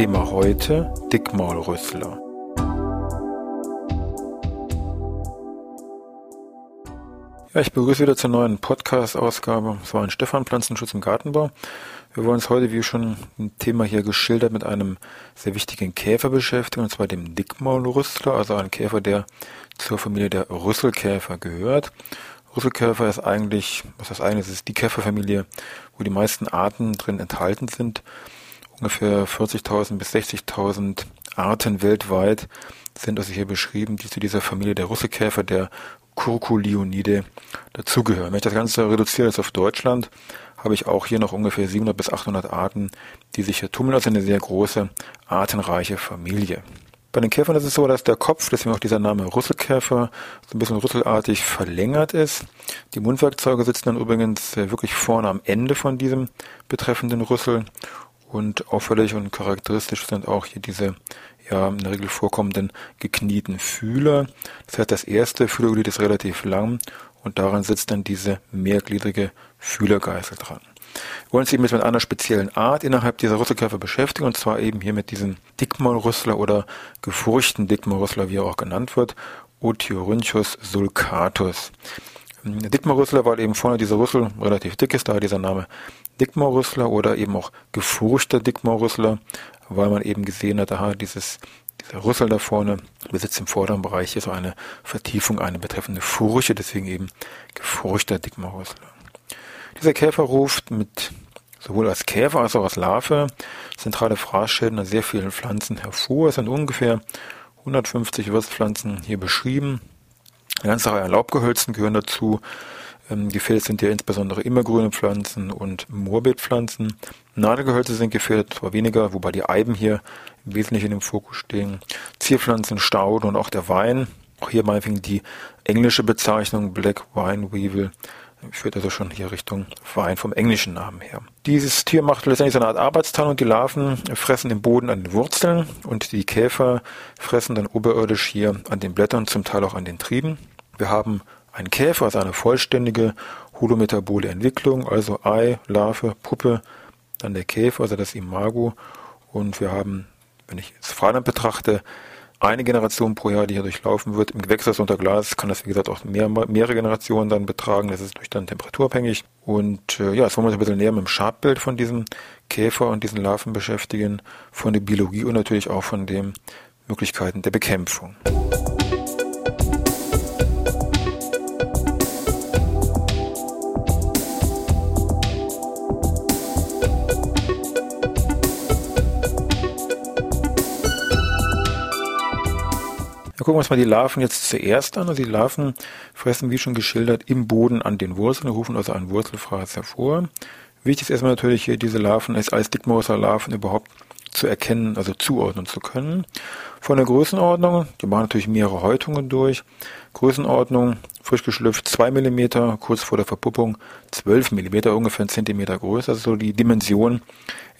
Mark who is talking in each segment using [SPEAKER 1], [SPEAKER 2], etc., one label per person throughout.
[SPEAKER 1] Thema heute Dickmaulrüssler. Ja, ich begrüße wieder zur neuen Podcast-Ausgabe. Es war ein Stefan Pflanzenschutz im Gartenbau. Wir wollen uns heute, wie schon ein Thema hier geschildert, mit einem sehr wichtigen Käfer beschäftigen, und zwar dem Dickmaulrüssler, also ein Käfer, der zur Familie der Rüsselkäfer gehört. Rüsselkäfer ist eigentlich, was das eigentlich ist, ist die Käferfamilie, wo die meisten Arten drin enthalten sind ungefähr 40.000 bis 60.000 Arten weltweit sind also hier beschrieben, die zu dieser Familie der Russekäfer, der Curculionidae, dazugehören. Wenn ich das Ganze reduziere jetzt auf Deutschland, habe ich auch hier noch ungefähr 700 bis 800 Arten, die sich hier tummeln. Also eine sehr große, artenreiche Familie. Bei den Käfern ist es so, dass der Kopf, deswegen auch dieser Name Rüsselkäfer, so ein bisschen rüsselartig verlängert ist. Die Mundwerkzeuge sitzen dann übrigens äh, wirklich vorne am Ende von diesem betreffenden Rüssel und auffällig und charakteristisch sind auch hier diese ja in der Regel vorkommenden geknieten Fühler. Das heißt, das erste Fühlerglied ist relativ lang und daran sitzt dann diese mehrgliedrige Fühlergeißel dran. Wir wollen uns eben mit einer speziellen Art innerhalb dieser Rüsselkäfer beschäftigen, und zwar eben hier mit diesem Dickmaulrüssler oder gefurchten Dickmaulrüssler, wie er auch genannt wird, Othyorhynchus sulcatus. Dickmaulrüssler, weil eben vorne dieser Rüssel relativ dick ist, daher dieser Name Dickmaulrüssler oder eben auch gefurchter Dickmaulrüssler, weil man eben gesehen hat, aha, dieses, dieser Rüssel da vorne besitzt im vorderen Bereich so eine Vertiefung, eine betreffende Furche, deswegen eben gefurchter Dickmaulrüssler. Dieser Käfer ruft mit sowohl als Käfer als auch als Larve zentrale Fraßschäden an sehr vielen Pflanzen hervor. Es sind ungefähr 150 Wirtspflanzen hier beschrieben. Eine ganze Reihe an Laubgehölzen gehören dazu. Ähm, gefährdet sind ja insbesondere immergrüne Pflanzen und Moorbeetpflanzen. Nadelgehölze sind gefährdet, zwar weniger, wobei die Eiben hier im Wesentlichen im Fokus stehen. Zierpflanzen, Stauden und auch der Wein. Auch hier meinetwegen die englische Bezeichnung Black Wine Weevil führt also schon hier Richtung Wein vom englischen Namen her. Dieses Tier macht letztendlich so eine Art Arbeitsteilung. Die Larven fressen im Boden an den Wurzeln und die Käfer fressen dann oberirdisch hier an den Blättern, zum Teil auch an den Trieben. Wir haben ein Käfer ist eine vollständige holometabole Entwicklung, also Ei, Larve, Puppe, dann der Käfer, also das Imago. Und wir haben, wenn ich es Freiland betrachte, eine Generation pro Jahr, die hier durchlaufen wird. Im Gewächshaus unter Glas kann das, wie gesagt, auch mehr, mehrere Generationen dann betragen. Das ist durch dann temperaturabhängig. Und äh, ja, jetzt wollen wir uns ein bisschen näher mit dem Schadbild von diesem Käfer und diesen Larven beschäftigen, von der Biologie und natürlich auch von den Möglichkeiten der Bekämpfung. Wir gucken uns mal die Larven jetzt zuerst an. Also die Larven fressen, wie schon geschildert, im Boden an den Wurzeln, rufen also einen Wurzelfraß hervor. Wichtig ist erstmal natürlich hier diese Larven als, als Dickmauser-Larven überhaupt zu erkennen, also zuordnen zu können. Von der Größenordnung, die machen natürlich mehrere Häutungen durch. Größenordnung, frisch geschlüpft 2 mm, kurz vor der Verpuppung 12 mm, ungefähr ein Zentimeter größer. Also so die Dimension,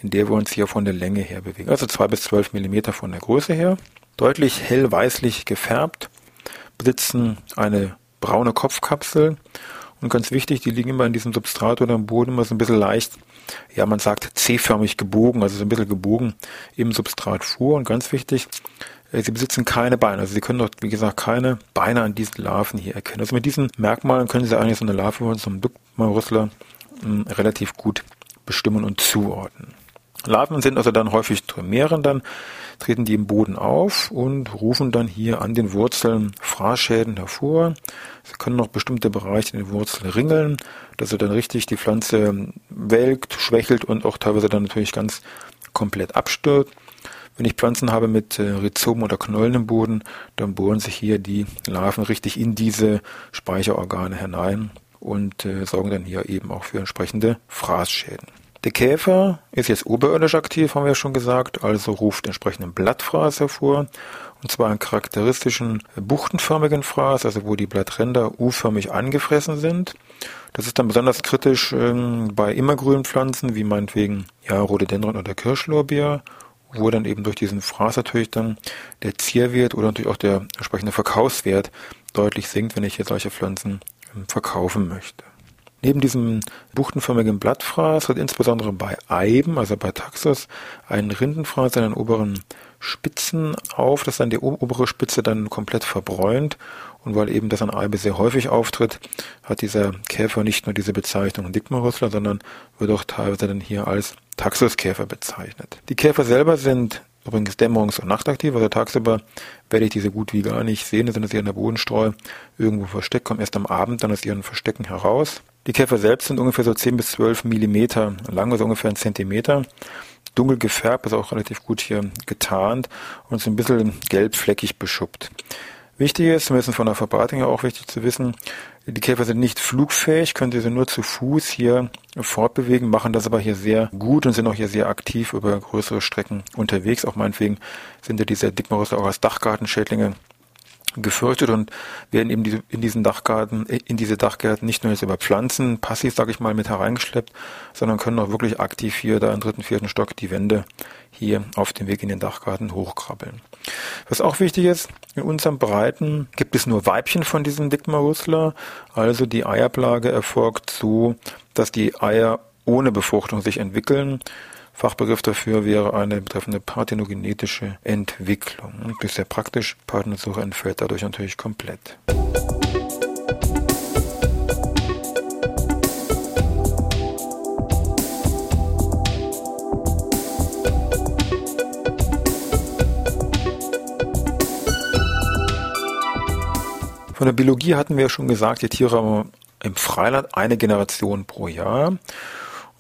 [SPEAKER 1] in der wir uns hier von der Länge her bewegen. Also 2 bis 12 mm von der Größe her deutlich hell-weißlich gefärbt, besitzen eine braune Kopfkapsel und ganz wichtig, die liegen immer in diesem Substrat oder am Boden immer so ein bisschen leicht, ja man sagt C-förmig gebogen, also so ein bisschen gebogen im Substrat vor und ganz wichtig, äh, sie besitzen keine Beine, also sie können dort, wie gesagt, keine Beine an diesen Larven hier erkennen. Also mit diesen Merkmalen können sie eigentlich so eine Larve von so einem Duckmaulrüssler hm, relativ gut bestimmen und zuordnen. Larven sind also dann häufig Trimären, dann treten die im Boden auf und rufen dann hier an den Wurzeln Fraßschäden hervor. Sie können noch bestimmte Bereiche in den Wurzeln ringeln, dass er dann richtig die Pflanze welkt, schwächelt und auch teilweise dann natürlich ganz komplett abstürzt. Wenn ich Pflanzen habe mit äh, Rhizomen oder Knollen im Boden, dann bohren sich hier die Larven richtig in diese Speicherorgane hinein und äh, sorgen dann hier eben auch für entsprechende Fraßschäden. Der Käfer ist jetzt oberirdisch aktiv, haben wir schon gesagt, also ruft entsprechenden Blattfraß hervor. Und zwar einen charakteristischen buchtenförmigen Fraß, also wo die Blattränder U-förmig angefressen sind. Das ist dann besonders kritisch ähm, bei immergrünen Pflanzen, wie meinetwegen ja, Rhododendron oder Kirschlorbeer, wo dann eben durch diesen Fraß natürlich dann der Zierwert oder natürlich auch der entsprechende Verkaufswert deutlich sinkt, wenn ich jetzt solche Pflanzen ähm, verkaufen möchte. Neben diesem buchtenförmigen Blattfraß tritt insbesondere bei Eiben, also bei Taxus, ein Rindenfraß an den oberen Spitzen auf, dass dann die obere Spitze dann komplett verbräunt. Und weil eben das an Eibe sehr häufig auftritt, hat dieser Käfer nicht nur diese Bezeichnung Dickmarüssler, sondern wird auch teilweise dann hier als Taxuskäfer bezeichnet. Die Käfer selber sind übrigens dämmerungs- und nachtaktiv, also tagsüber werde ich diese gut wie gar nicht sehen, sind sie in der Bodenstreu irgendwo versteckt, kommen erst am Abend dann aus ihren Verstecken heraus. Die Käfer selbst sind ungefähr so 10 bis 12 Millimeter lang, also ungefähr ein Zentimeter. Dunkel gefärbt, ist auch relativ gut hier getarnt und so ein bisschen gelbfleckig beschuppt. Wichtig ist, zumindest von der Verbreitung her auch wichtig zu wissen, die Käfer sind nicht flugfähig, können sie nur zu Fuß hier fortbewegen, machen das aber hier sehr gut und sind auch hier sehr aktiv über größere Strecken unterwegs. Auch meinetwegen sind ja diese Dickmarüsse auch als Dachgartenschädlinge gefürchtet und werden eben in diesen Dachgarten, in diese Dachgärten nicht nur jetzt über Pflanzen passiv, sage ich mal, mit hereingeschleppt, sondern können auch wirklich aktiv hier da im dritten, vierten Stock die Wände hier auf dem Weg in den Dachgarten hochkrabbeln. Was auch wichtig ist, in unserem Breiten gibt es nur Weibchen von diesem Dickmarusler, also die Eierplage erfolgt so, dass die Eier ohne Befruchtung sich entwickeln Fachbegriff dafür wäre eine betreffende parthenogenetische Entwicklung. Das ist sehr praktisch. Partnersuche entfällt dadurch natürlich komplett. Von der Biologie hatten wir ja schon gesagt, die Tiere haben im Freiland eine Generation pro Jahr.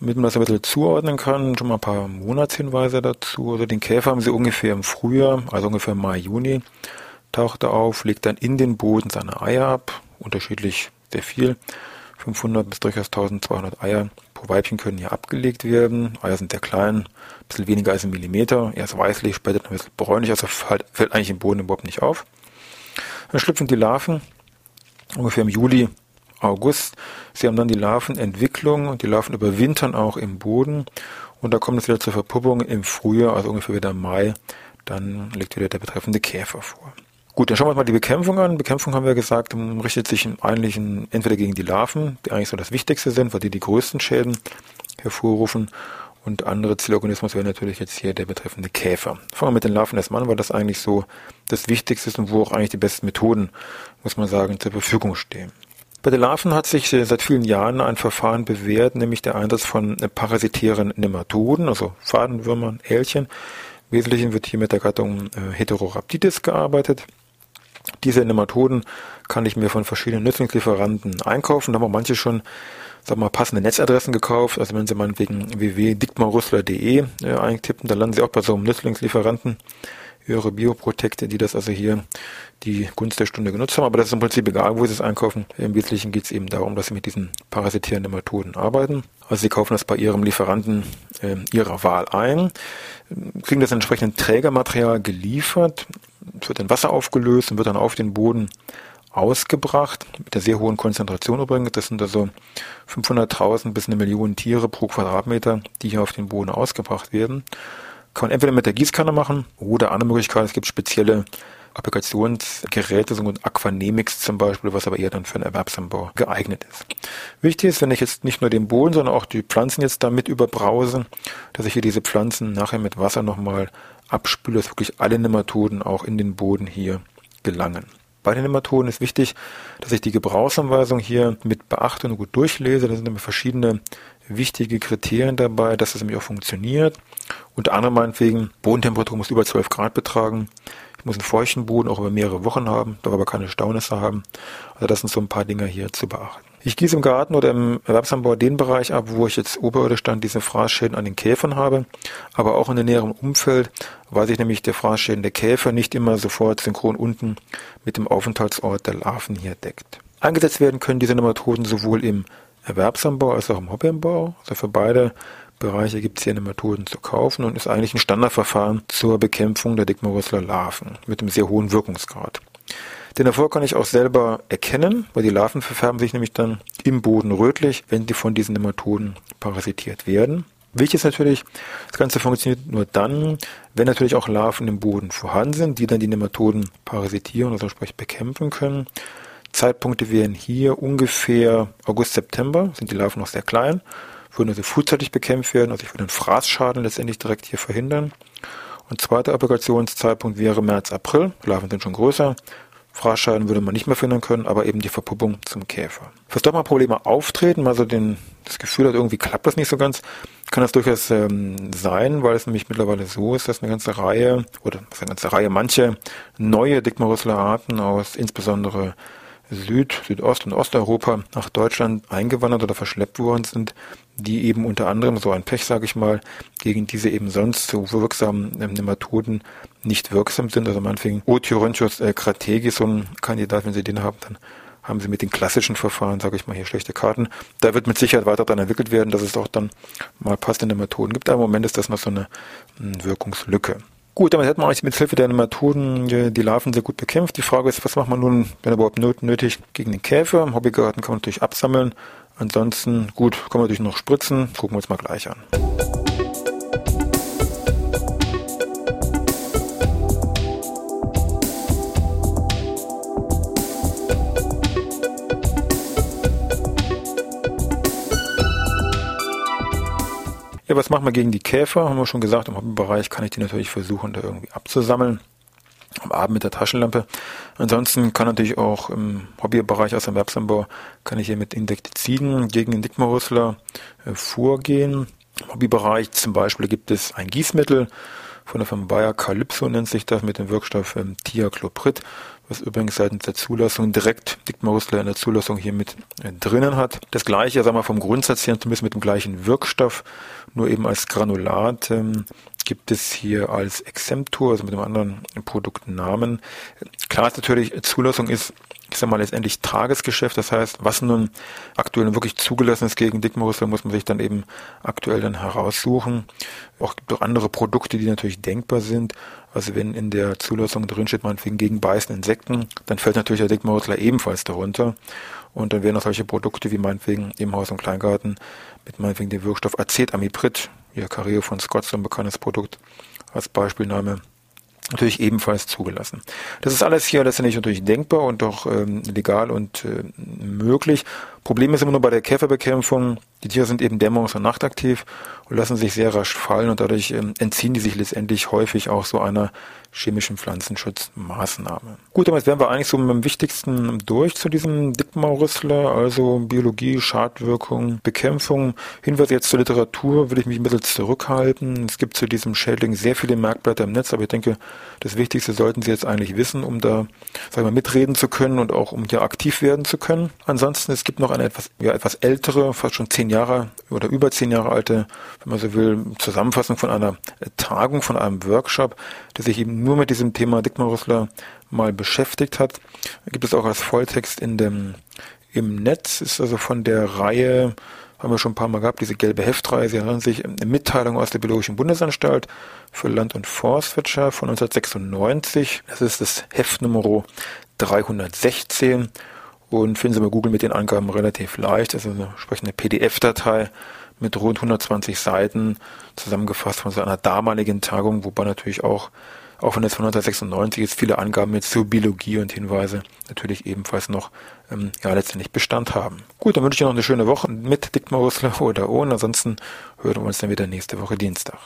[SPEAKER 1] Damit man das ein bisschen zuordnen kann, schon mal ein paar Monatshinweise dazu. Also den Käfer haben sie ungefähr im Frühjahr, also ungefähr Mai, Juni, taucht er auf, legt dann in den Boden seine Eier ab, unterschiedlich sehr viel. 500 bis durchaus 1200 Eier pro Weibchen können hier abgelegt werden. Eier sind sehr klein, ein bisschen weniger als ein Millimeter. Erst weißlich, später ein bisschen bräunlich, also fällt, fällt eigentlich im Boden überhaupt nicht auf. Dann schlüpfen die Larven ungefähr im Juli August. Sie haben dann die Larvenentwicklung und die Larven überwintern auch im Boden. Und da kommt es wieder zur Verpuppung im Frühjahr, also ungefähr wieder Mai. Dann legt wieder der betreffende Käfer vor. Gut, dann schauen wir uns mal die Bekämpfung an. Bekämpfung haben wir gesagt, richtet sich eigentlich entweder gegen die Larven, die eigentlich so das Wichtigste sind, weil die die größten Schäden hervorrufen. Und andere Zielorganismus wäre natürlich jetzt hier der betreffende Käfer. Fangen wir mit den Larven erstmal an, weil das eigentlich so das Wichtigste ist und wo auch eigentlich die besten Methoden, muss man sagen, zur Verfügung stehen. Bei den Larven hat sich seit vielen Jahren ein Verfahren bewährt, nämlich der Einsatz von parasitären Nematoden, also Fadenwürmern, Älchen. Im Wesentlichen wird hier mit der Gattung äh, Heterorhabditis gearbeitet. Diese Nematoden kann ich mir von verschiedenen Nützlingslieferanten einkaufen. Da haben auch manche schon sag mal, passende Netzadressen gekauft. Also wenn Sie meinetwegen www.dickmarusler.de äh, eintippen, dann landen Sie auch bei so einem Nützlingslieferanten höhere Bioprotekte, die das also hier die Gunst der Stunde genutzt haben. Aber das ist im Prinzip egal, wo sie es einkaufen. Im Wesentlichen geht es eben darum, dass sie mit diesen parasitierenden Methoden arbeiten. Also sie kaufen das bei ihrem Lieferanten äh, ihrer Wahl ein, kriegen das entsprechende Trägermaterial geliefert, es wird in Wasser aufgelöst und wird dann auf den Boden ausgebracht, mit der sehr hohen Konzentration übrigens. Das sind also 500.000 bis eine Million Tiere pro Quadratmeter, die hier auf den Boden ausgebracht werden. Kann man entweder mit der Gießkanne machen oder andere Möglichkeit, es gibt spezielle Applikationsgeräte, so ein Aquanemics zum Beispiel, was aber eher dann für einen Erwerbsanbau geeignet ist. Wichtig ist, wenn ich jetzt nicht nur den Boden, sondern auch die Pflanzen jetzt damit überbrause, dass ich hier diese Pflanzen nachher mit Wasser nochmal abspüle, dass wirklich alle Nematoden auch in den Boden hier gelangen. Bei den Nematoden ist wichtig, dass ich die Gebrauchsanweisung hier mit beachte und gut durchlese. Da sind immer verschiedene wichtige Kriterien dabei, dass es nämlich auch funktioniert. Unter anderem meinetwegen, Bodentemperatur muss über 12 Grad betragen. Ich muss einen feuchten Boden auch über mehrere Wochen haben, darf aber keine Staunisse haben. Also das sind so ein paar Dinge hier zu beachten. Ich gieße im Garten oder im Erwerbsanbau den Bereich ab, wo ich jetzt oberirdisch dann diese Fraßschäden an den Käfern habe, aber auch in dem näheren Umfeld, weil sich nämlich der Fraßschäden der Käfer nicht immer sofort synchron unten mit dem Aufenthaltsort der Larven hier deckt. Eingesetzt werden können diese Nematoden sowohl im Erwerbsanbau als auch im Hobbyanbau. Also für beide Bereiche gibt es hier Nematoden zu kaufen und ist eigentlich ein Standardverfahren zur Bekämpfung der Dickmorüssler Larven mit einem sehr hohen Wirkungsgrad. Den Erfolg kann ich auch selber erkennen, weil die Larven verfärben sich nämlich dann im Boden rötlich, wenn sie von diesen Nematoden parasitiert werden. Wichtig ist natürlich, das Ganze funktioniert nur dann, wenn natürlich auch Larven im Boden vorhanden sind, die dann die Nematoden parasitieren, also sprich bekämpfen können. Zeitpunkte wären hier ungefähr August, September, sind die Larven noch sehr klein, würden also frühzeitig bekämpft werden, also ich würde den Fraßschaden letztendlich direkt hier verhindern. Und zweiter Applikationszeitpunkt wäre März, April, Larven sind schon größer, Fraßschaden würde man nicht mehr finden können, aber eben die Verpuppung zum Käfer. Falls doch mal Probleme auftreten, also den, das Gefühl hat, irgendwie klappt das nicht so ganz, kann das durchaus ähm, sein, weil es nämlich mittlerweile so ist, dass eine ganze Reihe, oder eine ganze Reihe, manche neue Dickmarusler Arten aus insbesondere Süd-, Südost- und Osteuropa nach Deutschland eingewandert oder verschleppt worden sind, die eben unter anderem so ein Pech, sage ich mal, gegen diese eben sonst so wirksamen ähm, Nematoden nicht wirksam sind. Also meinetwegen Othyorhynchus äh, crategis, so ein Kandidat, wenn Sie den haben, dann haben Sie mit den klassischen Verfahren, sage ich mal hier, schlechte Karten. Da wird mit Sicherheit weiter dann entwickelt werden, dass es auch dann mal passende Methoden gibt. Aber im Moment ist das noch so eine, eine hm, Wirkungslücke. Gut, damit hat man eigentlich mit Hilfe der Nematoden die Larven sehr gut bekämpft. Die Frage ist, was macht man nun, wenn überhaupt nötig, gegen den Käfer? Im Hobbygarten kann man natürlich absammeln. Ansonsten, gut, kann man natürlich noch spritzen. Gucken wir uns mal gleich an. Ja, was machen wir gegen die Käfer? Haben wir schon gesagt, im Hobbybereich kann ich die natürlich versuchen, da irgendwie abzusammeln. Am Abend mit der Taschenlampe. Ansonsten kann natürlich auch im Hobbybereich aus dem Erwerbsanbau kann ich hier mit Insektiziden gegen den Dickmarusler äh, vorgehen. Im Hobbybereich zum Beispiel gibt es ein Gießmittel von der Firma Bayer Calypso nennt sich das mit dem Wirkstoff ähm, Thiacloprid was übrigens seitens der Zulassung direkt Dickmarusler in der Zulassung hier mit äh, drinnen hat. Das gleiche, sagen wir vom Grundsatz her, zumindest mit dem gleichen Wirkstoff, nur eben als Granulat ähm, gibt es hier als Exemptur, also mit einem anderen Produktnamen. Klar ist natürlich, Zulassung ist ich sag mal, letztendlich Tagesgeschäft. Das heißt, was nun aktuell wirklich zugelassen ist gegen Dickmorus, muss man sich dann eben aktuell dann heraussuchen. Auch gibt auch andere Produkte, die natürlich denkbar sind. Also wenn in der Zulassung drinsteht, meinetwegen gegen beißende Insekten, dann fällt natürlich der Dickmorusler ebenfalls darunter. Und dann werden auch solche Produkte wie meinetwegen im Haus- und Kleingarten mit meinetwegen dem Wirkstoff Acetamiprid, ja Careo von Scott, so ein bekanntes Produkt als Beispielname, natürlich ebenfalls zugelassen. Das ist alles hier letztendlich natürlich denkbar und auch ähm, legal und äh, möglich. Problem ist immer nur bei der Käferbekämpfung, die Tiere sind eben dämmerungs- und nachtaktiv und lassen sich sehr rasch fallen und dadurch ähm, entziehen die sich letztendlich häufig auch so einer chemischen Pflanzenschutzmaßnahme. Gut, damit wären wir eigentlich so mit dem Wichtigsten durch zu diesem Dickmaurüssler, also Biologie, Schadwirkung, Bekämpfung. Hinweise jetzt zur Literatur würde ich mich ein bisschen zurückhalten. Es gibt zu diesem Schädling sehr viele Merkblätter im Netz, aber ich denke, das Wichtigste sollten Sie jetzt eigentlich wissen, um da, sagen wir mal, mitreden zu können und auch um hier aktiv werden zu können. Ansonsten, es gibt noch eine etwas, ja, etwas ältere, fast schon zehn Jahre oder über zehn Jahre alte, wenn man so will, Zusammenfassung von einer Tagung, von einem Workshop, der sich eben nur mit diesem Thema Dickmarusler mal beschäftigt hat. Gibt es auch als Volltext in dem, im Netz, ist also von der Reihe, haben wir schon ein paar Mal gehabt, diese gelbe Heftreihe, sie erinnern sich, eine Mitteilung aus der Biologischen Bundesanstalt für Land- und Forstwirtschaft von 1996. Das ist das Heft Nummer 316 und finden Sie bei Google mit den Angaben relativ leicht. Das ist eine entsprechende PDF-Datei mit rund 120 Seiten zusammengefasst von so einer damaligen Tagung, wobei natürlich auch, auch wenn es von 1996 ist, viele Angaben jetzt zur Biologie und Hinweise natürlich ebenfalls noch ähm, ja letztendlich Bestand haben. Gut, dann wünsche ich Ihnen noch eine schöne Woche mit Dickmar Rüssler oder ohne. Ansonsten hören wir uns dann wieder nächste Woche Dienstag.